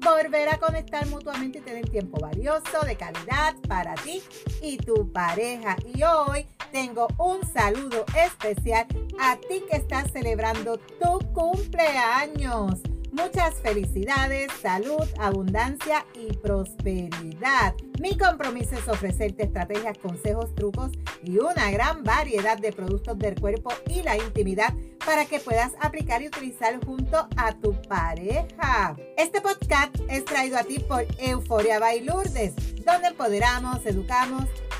volver a conectar mutuamente y tener tiempo valioso, de calidad para ti y tu pareja. Y hoy tengo un saludo especial a ti que estás celebrando tu cumpleaños. Muchas felicidades, salud, abundancia y prosperidad. Mi compromiso es ofrecerte estrategias, consejos, trucos y una gran variedad de productos del cuerpo y la intimidad para que puedas aplicar y utilizar junto a tu pareja. Este podcast es traído a ti por Euforia Bailurdes, donde empoderamos, educamos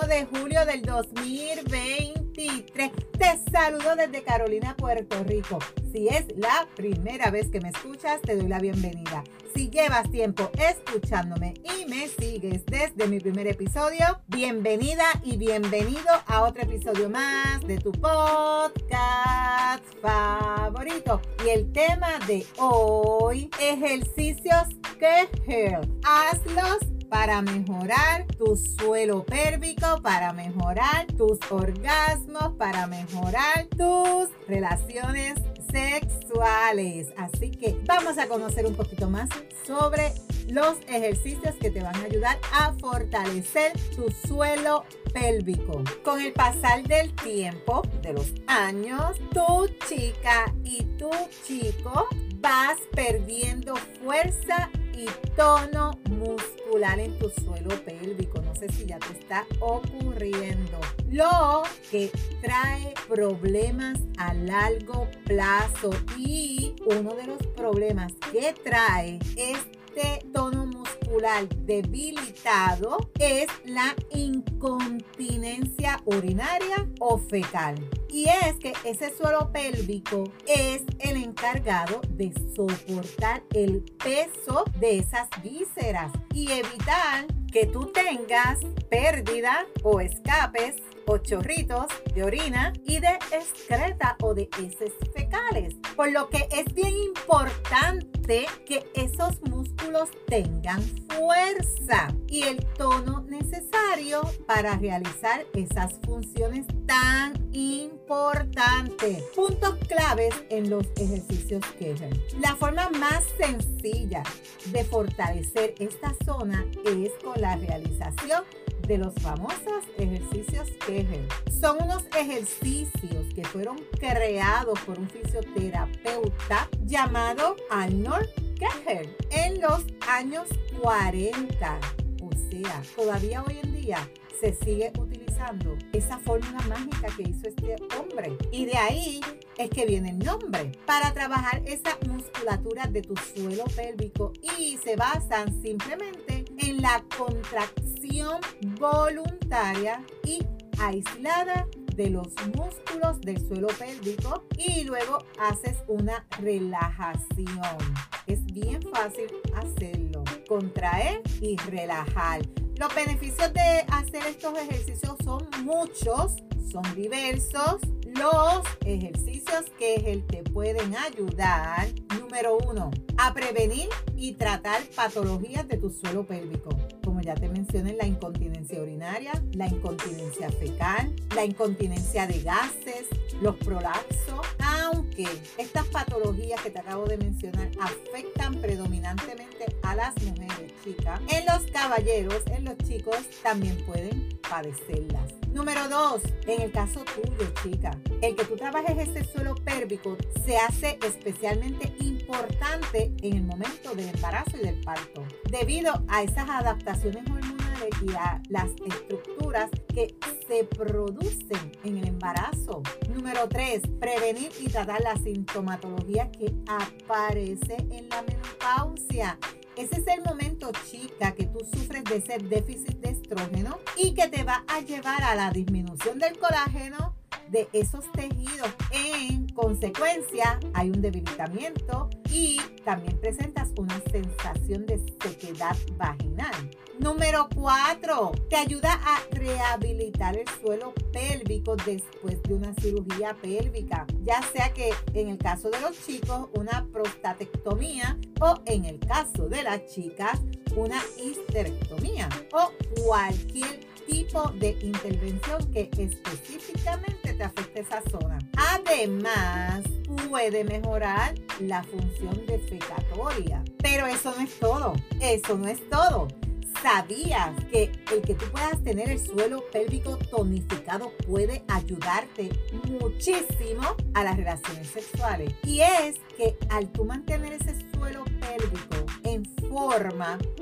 21 de julio del 2020 te saludo desde Carolina, Puerto Rico. Si es la primera vez que me escuchas, te doy la bienvenida. Si llevas tiempo escuchándome y me sigues desde mi primer episodio, bienvenida y bienvenido a otro episodio más de tu podcast favorito. Y el tema de hoy, ejercicios que Hazlos para mejorar tu suelo pélvico, para mejorar tus orgasmos, para mejorar tus relaciones sexuales. Así que vamos a conocer un poquito más sobre los ejercicios que te van a ayudar a fortalecer tu suelo pélvico. Con el pasar del tiempo, de los años, tu chica y tu chico vas perdiendo fuerza y tono muscular en tu suelo pélvico. No sé si ya te está ocurriendo. Lo que trae problemas a largo plazo y uno de los problemas que trae este tono muscular debilitado es la incontinencia urinaria o fecal. Y es que ese suelo pélvico es el encargado de soportar el peso de esas vísceras y evitar que tú tengas pérdida o escapes o chorritos de orina y de excreta o de heces fecales. Por lo que es bien importante que esos músculos tengan fuerza y el tono necesario para realizar esas funciones tan importantes. Puntos claves en los ejercicios Kegel. La forma más sencilla de fortalecer esta zona es con la realización de los famosos ejercicios Kegel. Son unos ejercicios que fueron creados por un fisioterapeuta llamado Arnold Kegel en los años 40. O sea, todavía hoy en día se sigue utilizando esa fórmula mágica que hizo este hombre. Y de ahí es que viene el nombre, para trabajar esa musculatura de tu suelo pélvico y se basan simplemente en la contracción voluntaria y aislada de los músculos del suelo pélvico y luego haces una relajación. Es bien fácil hacerlo. Contraer y relajar. Los beneficios de hacer estos ejercicios son muchos, son diversos. Los ejercicios que te pueden ayudar, número uno, a prevenir y tratar patologías de tu suelo pélvico ya te mencioné, la incontinencia urinaria, la incontinencia fecal, la incontinencia de gases, los prolapsos, aunque estas patologías que te acabo de mencionar afectan predominantemente a las mujeres chicas, en los caballeros, en los chicos también pueden padecerlas. Número dos, en el caso tuyo, chica, el que tú trabajes ese suelo pérvico se hace especialmente importante en el momento del embarazo y del parto, debido a esas adaptaciones hormonales y a las estructuras que se producen en el embarazo. Número 3. Prevenir y tratar la sintomatología que aparece en la menopausia. Ese es el momento, chica, que tú sufres de ese déficit de y que te va a llevar a la disminución del colágeno de esos tejidos. En consecuencia, hay un debilitamiento y también presentas una sensación de sequedad vaginal. Número 4. Te ayuda a rehabilitar el suelo pélvico después de una cirugía pélvica, ya sea que en el caso de los chicos una prostatectomía o en el caso de las chicas una histerectomía o cualquier tipo de intervención que específicamente te afecte esa zona. Además, puede mejorar la función defecatoria. Pero eso no es todo. Eso no es todo. ¿Sabías que el que tú puedas tener el suelo pélvico tonificado puede ayudarte muchísimo a las relaciones sexuales? Y es que al tú mantener ese suelo pélvico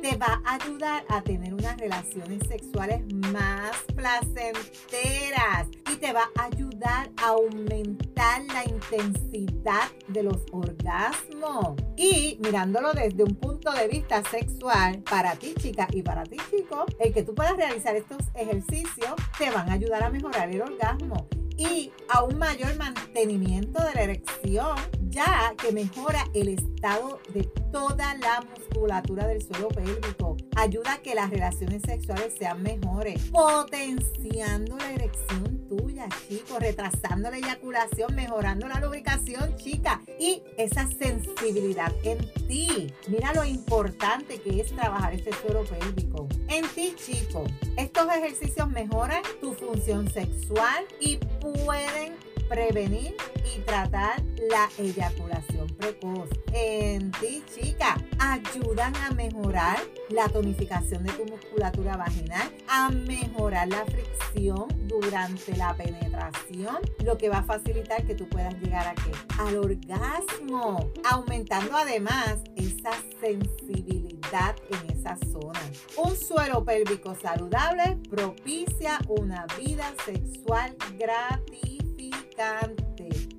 te va a ayudar a tener unas relaciones sexuales más placenteras y te va a ayudar a aumentar la intensidad de los orgasmos. Y mirándolo desde un punto de vista sexual, para ti chica y para ti chico, el que tú puedas realizar estos ejercicios te van a ayudar a mejorar el orgasmo y a un mayor mantenimiento de la erección, ya que mejora el estado de toda la musculatura del suelo pélvico. Ayuda a que las relaciones sexuales sean mejores, potenciando la erección tuya, chicos, retrasando la eyaculación, mejorando la lubricación, chica, y esa sensibilidad en ti. Mira lo importante que es trabajar este suelo pélvico. En ti, chico, estos ejercicios mejoran tu función sexual y pueden prevenir y tratar la eyaculación precoz. En ti, chica, ayudan a mejorar la tonificación de tu musculatura vaginal, a mejorar la fricción durante la penetración, lo que va a facilitar que tú puedas llegar a qué? Al orgasmo, aumentando además esa sensibilidad en esa zona. Un suelo pélvico saludable propicia una vida sexual gratificante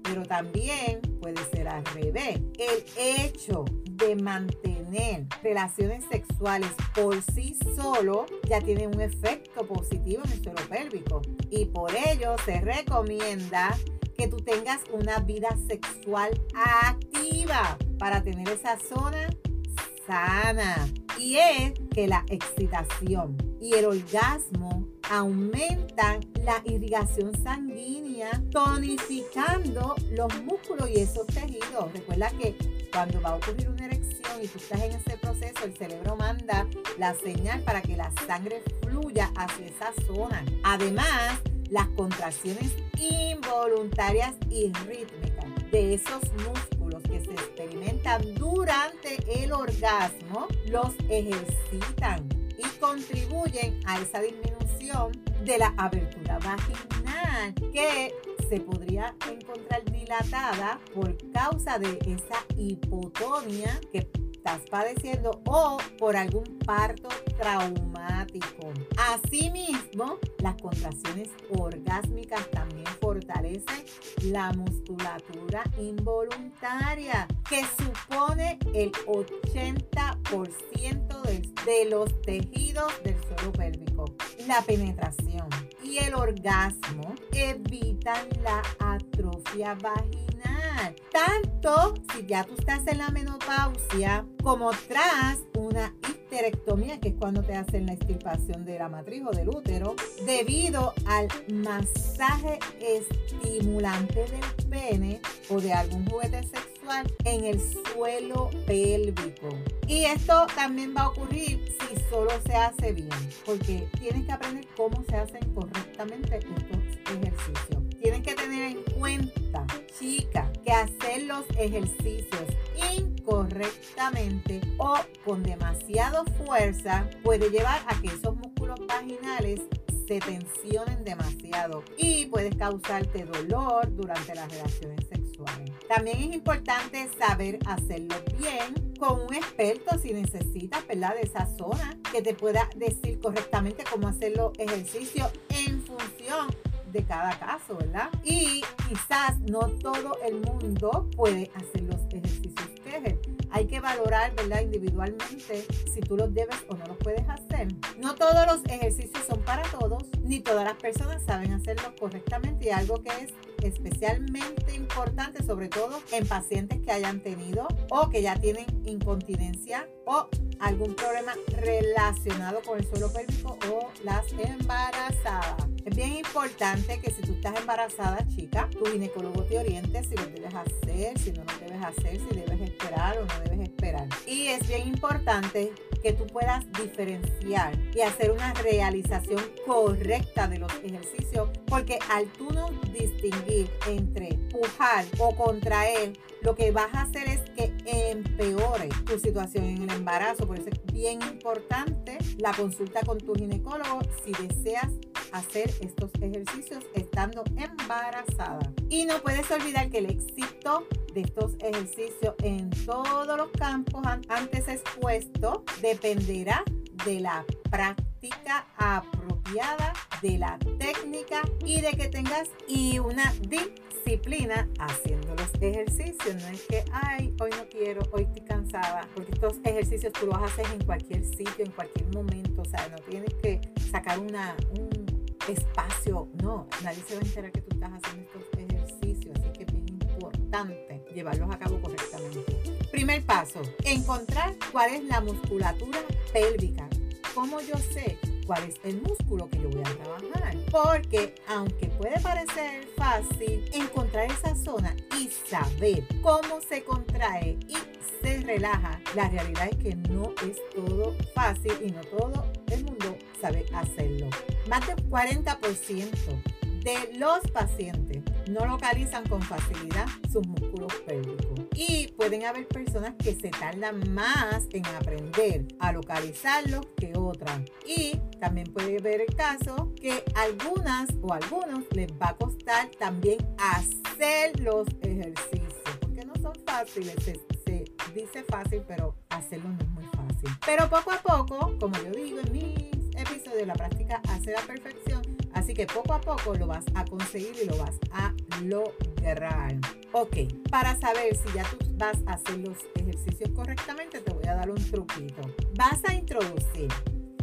pero también puede ser al revés. El hecho de mantener relaciones sexuales por sí solo ya tiene un efecto positivo en el suelo pélvico y por ello se recomienda que tú tengas una vida sexual activa para tener esa zona sana. Y es que la excitación y el orgasmo aumentan la irrigación sanguínea, tonificando los músculos y esos tejidos. Recuerda que cuando va a ocurrir una erección y tú estás en ese proceso, el cerebro manda la señal para que la sangre fluya hacia esa zona. Además, las contracciones involuntarias y rítmicas de esos músculos que se experimentan durante el orgasmo los ejercitan y contribuyen a esa disminución de la abertura vaginal que se podría encontrar dilatada por causa de esa hipotonia que estás padeciendo o por algún parto traumático. Asimismo, las contracciones orgásmicas también fortalecen la musculatura involuntaria, que supone el 80% de, de los tejidos del suelo pélvico. La penetración y el orgasmo evitan la atrofia vaginal. Tanto si ya tú estás en la menopausia como tras una histerectomía, que es cuando te hacen la extirpación de la matriz o del útero, debido al masaje estimulante del pene o de algún juguete sexual en el suelo pélvico. Y esto también va a ocurrir si solo se hace bien, porque tienes que aprender cómo se hacen correctamente estos ejercicios. Tienes que tener en cuenta, chica, que hacer los ejercicios incorrectamente o con demasiada fuerza puede llevar a que esos músculos vaginales se tensionen demasiado y puedes causarte dolor durante las relaciones sexuales. También es importante saber hacerlo bien con un experto si necesitas, ¿verdad? De esa zona que te pueda decir correctamente cómo hacer los ejercicios en función de cada caso, ¿verdad? Y quizás no todo el mundo puede hacer los ejercicios hay que valorar, ¿verdad? Individualmente si tú los debes o no los puedes hacer. No todos los ejercicios son para todos, ni todas las personas saben hacerlo correctamente y algo que es especialmente importante, sobre todo en pacientes que hayan tenido o que ya tienen incontinencia o algún problema relacionado con el suelo pélvico o las embarazadas. Es bien importante que si tú estás embarazada, chica, tu ginecólogo te oriente si lo debes hacer, si no lo debes hacer, si debes esperar o no debes esperar. Y es bien importante que tú puedas diferenciar y hacer una realización correcta de los ejercicios, porque al tú no distinguir entre pujar o contraer, lo que vas a hacer es que empeore tu situación en el embarazo. Por eso es bien importante la consulta con tu ginecólogo si deseas hacer estos ejercicios estando embarazada. Y no puedes olvidar que el éxito de estos ejercicios en todos los campos antes expuestos dependerá de la práctica apropiada, de la técnica y de que tengas y una disciplina haciendo los ejercicios. No es que, ay, hoy no quiero, hoy estoy cansada, porque estos ejercicios tú los haces en cualquier sitio, en cualquier momento, o sea, no tienes que sacar una, un espacio, no, nadie se va a enterar que tú estás haciendo estos ejercicios, así que es importante llevarlos a cabo correctamente. Primer paso, encontrar cuál es la musculatura pélvica. ¿Cómo yo sé cuál es el músculo que yo voy a trabajar? Porque aunque puede parecer fácil encontrar esa zona y saber cómo se contrae y se relaja, la realidad es que no es todo fácil y no todo el mundo sabe hacerlo. Más del 40% de los pacientes no localizan con facilidad sus músculos pélvicos. Y pueden haber personas que se tardan más en aprender a localizarlos que otras. Y también puede haber el caso que algunas o algunos les va a costar también hacer los ejercicios. Porque no son fáciles. Se, se dice fácil, pero hacerlo no es muy fácil. Pero poco a poco, como yo digo en mis episodios, la práctica hace la perfección Así que poco a poco lo vas a conseguir y lo vas a lograr. Ok, para saber si ya tú vas a hacer los ejercicios correctamente, te voy a dar un truquito. Vas a introducir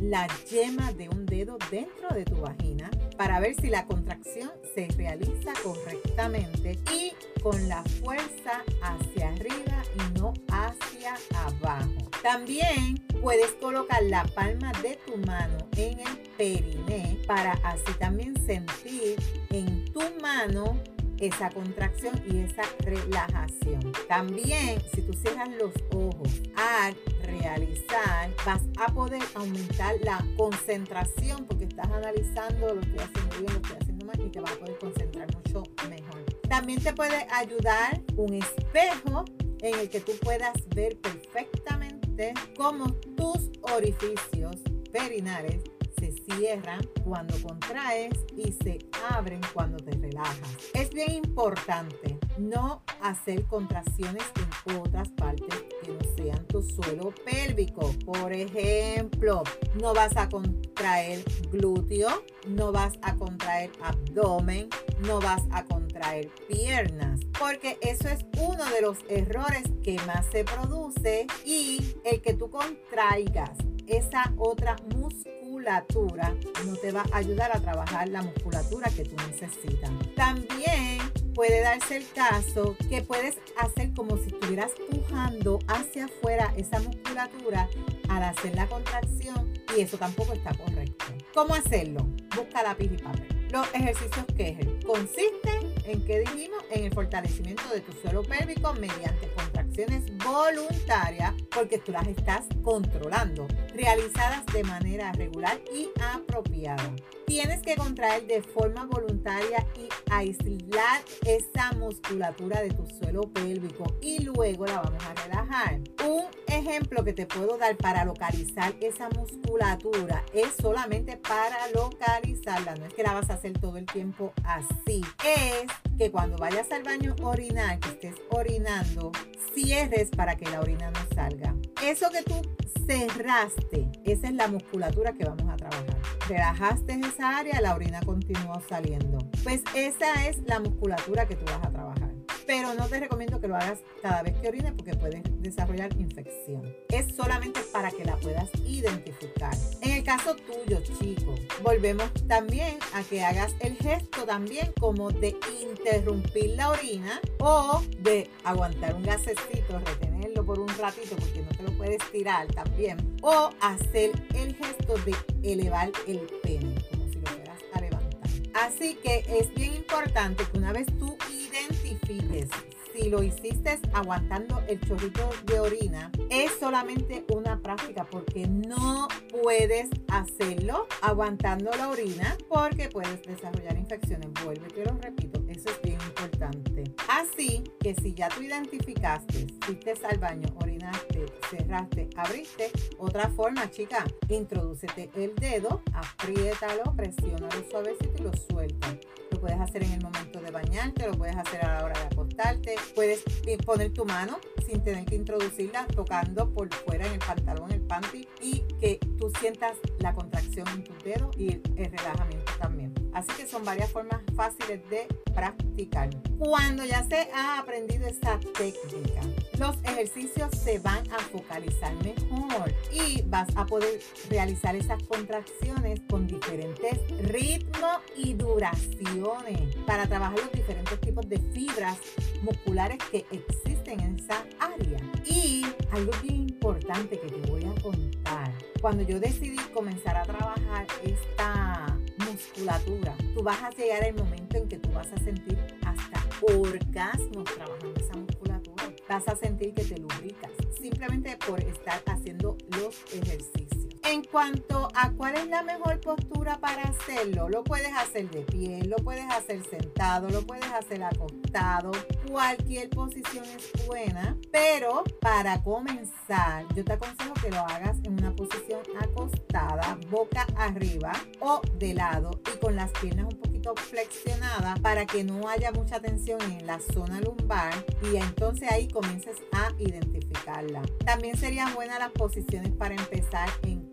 la yema de un dedo dentro de tu vagina para ver si la contracción se realiza correctamente y con la fuerza hacia arriba y no hacia abajo. También puedes colocar la palma de tu mano en el periné para así también sentir en tu mano esa contracción y esa relajación. También, si tú cierras los ojos al realizar, vas a poder aumentar la concentración porque estás analizando lo que estoy haciendo bien, lo que estoy haciendo mal y te vas a poder concentrar mucho mejor. También te puede ayudar un espejo en el que tú puedas ver perfectamente cómo tus orificios perinales se cierran cuando contraes y se abren cuando te relajas. Es bien importante no hacer contracciones en otras partes que no sean tu suelo pélvico. Por ejemplo, no vas a contraer glúteo, no vas a contraer abdomen, no vas a contraer piernas, porque eso es uno de los errores que más se produce y el que tú contraigas esa otra musculatura no te va a ayudar a trabajar la musculatura que tú necesitas. También puede darse el caso que puedes hacer como si estuvieras pujando hacia afuera esa musculatura al hacer la contracción y eso tampoco está correcto. ¿Cómo hacerlo? Busca lápiz y papel. Los ejercicios Kegel consisten en que dijimos en el fortalecimiento de tu suelo pélvico mediante contracciones voluntarias porque tú las estás controlando, realizadas de manera regular y apropiada. Tienes que contraer de forma voluntaria y aislar esa musculatura de tu suelo pélvico y luego la vamos a relajar. Un ejemplo que te puedo dar para localizar esa musculatura es solamente para localizarla, no es que la vas a hacer todo el tiempo así. Es que cuando vayas al baño orinar, que estés orinando, cierres para que la orina no salga. Eso que tú cerraste, esa es la musculatura que vamos a trabajar. Relajaste esa área, la orina continuó saliendo. Pues esa es la musculatura que tú vas a trabajar pero no te recomiendo que lo hagas cada vez que orines porque puedes desarrollar infección. Es solamente para que la puedas identificar. En el caso tuyo, chico, volvemos también a que hagas el gesto también como de interrumpir la orina o de aguantar un gasecito, retenerlo por un ratito porque no te lo puedes tirar también. O hacer el gesto de elevar el pene, como si lo fueras a levantar. Así que es bien importante que una vez tú identifiques si lo hiciste aguantando el chorrito de orina, es solamente una práctica porque no puedes hacerlo aguantando la orina porque puedes desarrollar infecciones. Vuelve, te lo repito, eso es bien importante. Así que si ya tú identificaste, fuiste al baño, orinaste, cerraste, abriste, otra forma, chica, introdúcete el dedo, apriétalo, presiónalo suavecito y lo suelta lo puedes hacer en el momento de bañarte, lo puedes hacer a la hora de acostarte. Puedes poner tu mano sin tener que introducirla, tocando por fuera en el pantalón, el panty, y que tú sientas la contracción en tus dedos y el relajamiento también. Así que son varias formas fáciles de practicar. Cuando ya se ha aprendido esta técnica, los ejercicios se van a focalizar mejor y vas a poder realizar esas contracciones con diferentes ritmos y duraciones para trabajar los diferentes tipos de fibras musculares que existen en esa área. Y algo bien importante que te voy a contar, cuando yo decidí comenzar a trabajar esta musculatura, tú vas a llegar al momento en que tú vas a sentir hasta orgasmos trabajando esa musculatura. Vas a sentir que te lubricas simplemente por estar haciendo los ejercicios. En cuanto a cuál es la mejor postura para hacerlo, lo puedes hacer de pie, lo puedes hacer sentado, lo puedes hacer acostado, cualquier posición es buena, pero para comenzar, yo te aconsejo que lo hagas en una posición acostada, boca arriba o de lado y con las piernas un poquito flexionadas para que no haya mucha tensión en la zona lumbar y entonces ahí comiences a identificarla. También serían buenas las posiciones para empezar en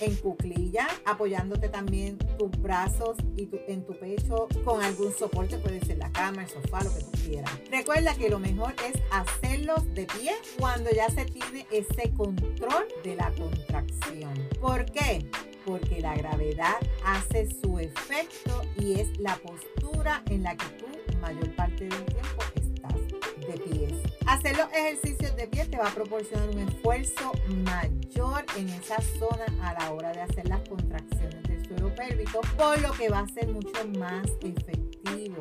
en cuclilla, apoyándote también tus brazos y en tu pecho con algún soporte, puede ser la cama, el sofá, lo que tú quieras. Recuerda que lo mejor es hacerlos de pie cuando ya se tiene ese control de la contracción. ¿Por qué? Porque la gravedad hace su efecto y es la postura en la que tú mayor parte del tiempo de pies. Hacer los ejercicios de pie te va a proporcionar un esfuerzo mayor en esa zona a la hora de hacer las contracciones del suelo pélvico, por lo que va a ser mucho más efectivo,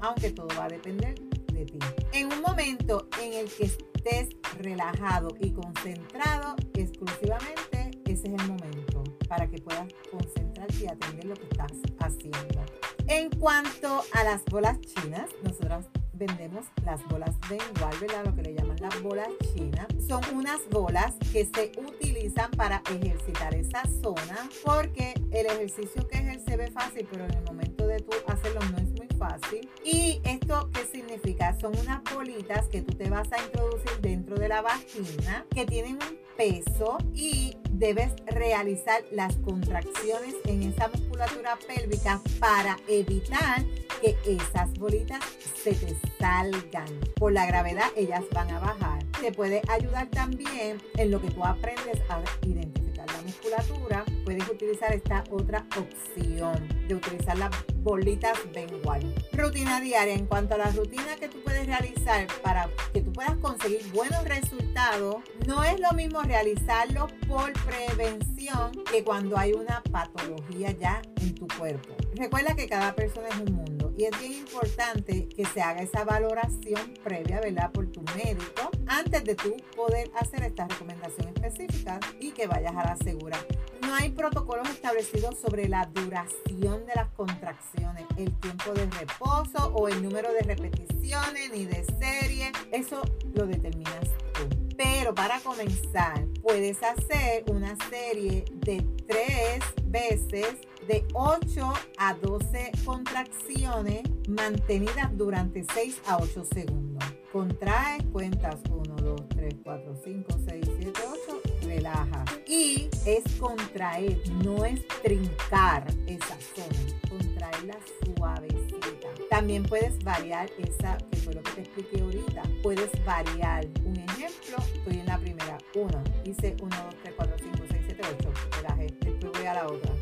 aunque todo va a depender de ti. En un momento en el que estés relajado y concentrado exclusivamente, ese es el momento para que puedas concentrarte y atender lo que estás haciendo. En cuanto a las bolas chinas, nosotras vendemos las bolas Bengual, ¿verdad? Lo que le llaman las bolas chinas. Son unas bolas que se utilizan para ejercitar esa zona porque el ejercicio que ejerce se ve fácil, pero en el momento de tú hacerlo no es muy fácil. ¿Y esto qué significa? Son unas bolitas que tú te vas a introducir dentro de la vagina que tienen un peso y debes realizar las contracciones en esa musculatura pélvica para evitar que esas bolitas se te salgan. Por la gravedad ellas van a bajar. Te puede ayudar también en lo que tú aprendes a identificar la musculatura. Puedes utilizar esta otra opción de utilizar las bolitas Bengual. Rutina diaria. En cuanto a la rutina que tú puedes realizar para que tú puedas conseguir buenos resultados, no es lo mismo realizarlo por prevención que cuando hay una patología ya en tu cuerpo. Recuerda que cada persona es un mundo y es bien importante que se haga esa valoración previa, ¿verdad? Por tu médico antes de tú poder hacer esta recomendación específica y que vayas a la segura. No hay protocolos establecidos sobre la duración de las contracciones, el tiempo de reposo o el número de repeticiones ni de serie. Eso lo determinas tú. Pero para comenzar, puedes hacer una serie de tres veces de 8 a 12 contracciones mantenidas durante 6 a 8 segundos. Contraes, cuentas 1, 2, 3, 4, 5, 6, 7, 8, relajas. Y es contraer, no es trincar esa zona, contraerla suavecita. También puedes variar esa, que fue lo que te expliqué ahorita, puedes variar. Un ejemplo, estoy en la primera, 1, hice 1, 2, 3, 4, 5, 6, 7, 8, relajé. Después voy a la otra,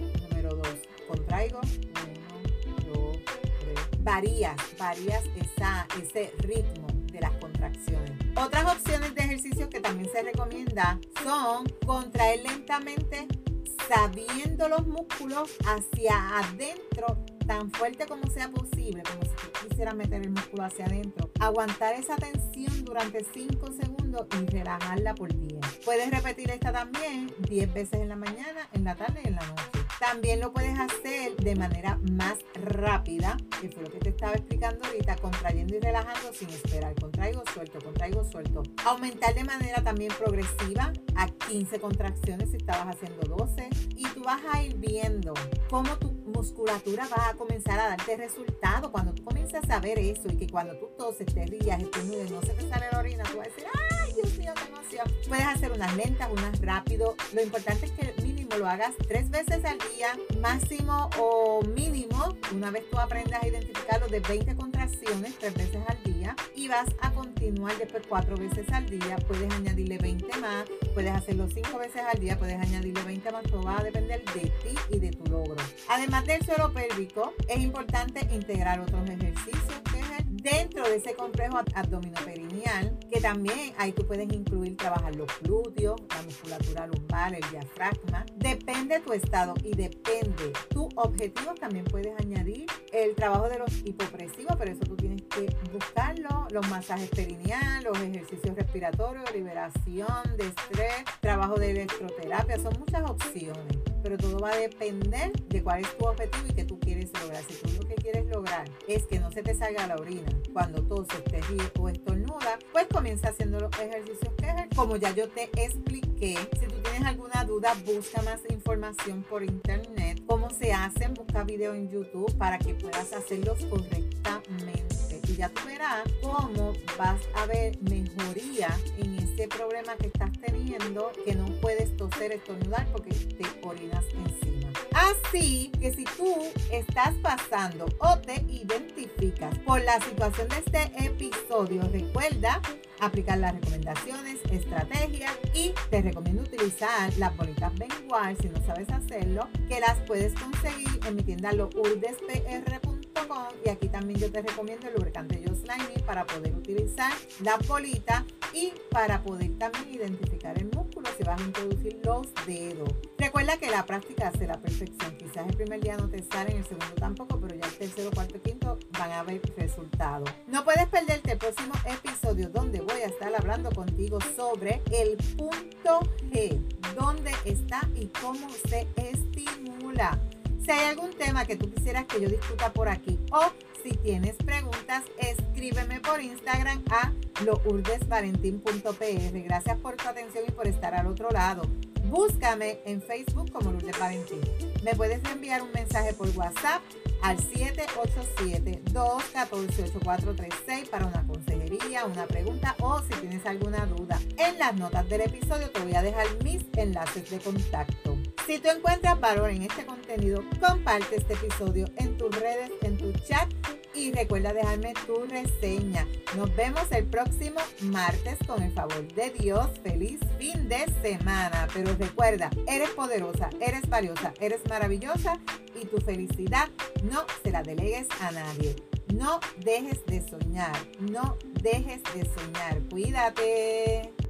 número 2, contraigo, 1, 2, 3. Varías, varías esa, ese ritmo de las contracciones. Otras opciones de ejercicio que también se recomienda son contraer lentamente sabiendo los músculos hacia adentro tan fuerte como sea posible, como si quisieras meter el músculo hacia adentro. Aguantar esa tensión durante 5 segundos y relajarla por 10. Puedes repetir esta también 10 veces en la mañana, en la tarde y en la noche. También lo puedes hacer de manera más rápida, que fue lo que te estaba explicando ahorita, contrayendo y relajando sin esperar. Contraigo, suelto, contraigo, suelto. Aumentar de manera también progresiva a 15 contracciones si estabas haciendo 12. Y tú vas a ir viendo cómo tu musculatura va a comenzar a darte resultado. Cuando tú comienzas a ver eso y que cuando tú toses, te rías, y no se te sale la orina, tú vas a decir, ¡ay, Dios mío, qué emoción! Puedes hacer unas lentas, unas rápido. Lo importante es que mínimo lo hagas tres veces al día, máximo o mínimo, una vez tú aprendas a identificarlo de 20 contracciones, tres veces al día, y vas a continuar después cuatro veces al día. Puedes añadirle 20 más, puedes hacerlo cinco veces al día, puedes añadirle 20 más, todo va a depender de ti y de tu logro. Además del suelo pélvico, es importante integrar otros ejercicios dentro de ese complejo abdominoperineal, que también ahí tú puedes incluir trabajar los glúteos, la musculatura lumbar, el diafragma. Depende tu estado y depende tu objetivo. También puedes añadir el trabajo de los hipopresivos, pero eso tú tienes que buscarlo. Los masajes perineal, los ejercicios respiratorios, liberación de estrés, trabajo de electroterapia. Son muchas opciones pero todo va a depender de cuál es tu objetivo y qué tú quieres lograr. Si tú lo que quieres lograr es que no se te salga la orina cuando toses, te ríes o estornuda, pues comienza haciendo los ejercicios que. Como ya yo te expliqué, si tú tienes alguna duda, busca más información por internet. Cómo se hacen, busca video en YouTube para que puedas hacerlos correctamente. Ya verás cómo vas a ver mejoría en ese problema que estás teniendo, que no puedes toser, estornudar porque te orinas encima. Así que si tú estás pasando o te identificas por la situación de este episodio, recuerda aplicar las recomendaciones, estrategias y te recomiendo utilizar las bolitas Benguard si no sabes hacerlo, que las puedes conseguir en mi tienda lourdespr.com y aquí también yo te recomiendo el lubricante Yo Slimy para poder utilizar la bolita y para poder también identificar el músculo si vas a introducir los dedos. Recuerda que la práctica hace la perfección. Quizás el primer día no te sale, en el segundo tampoco, pero ya el tercero, cuarto, quinto van a ver resultados. No puedes perderte el próximo episodio donde voy a estar hablando contigo sobre el punto G, dónde está y cómo se estimula. Si hay algún tema que tú quisieras que yo discuta por aquí o si tienes preguntas, escríbeme por Instagram a lourdesvalentín.pr. Gracias por tu atención y por estar al otro lado. Búscame en Facebook como Lourdes Valentín. Me puedes enviar un mensaje por WhatsApp al 787-214-8436 para una consejería, una pregunta o si tienes alguna duda. En las notas del episodio te voy a dejar mis enlaces de contacto. Si tú encuentras valor en este contenido, comparte este episodio en tus redes, en tu chat y recuerda dejarme tu reseña. Nos vemos el próximo martes con el favor de Dios. Feliz fin de semana. Pero recuerda, eres poderosa, eres valiosa, eres maravillosa y tu felicidad no se la delegues a nadie. No dejes de soñar, no dejes de soñar. Cuídate.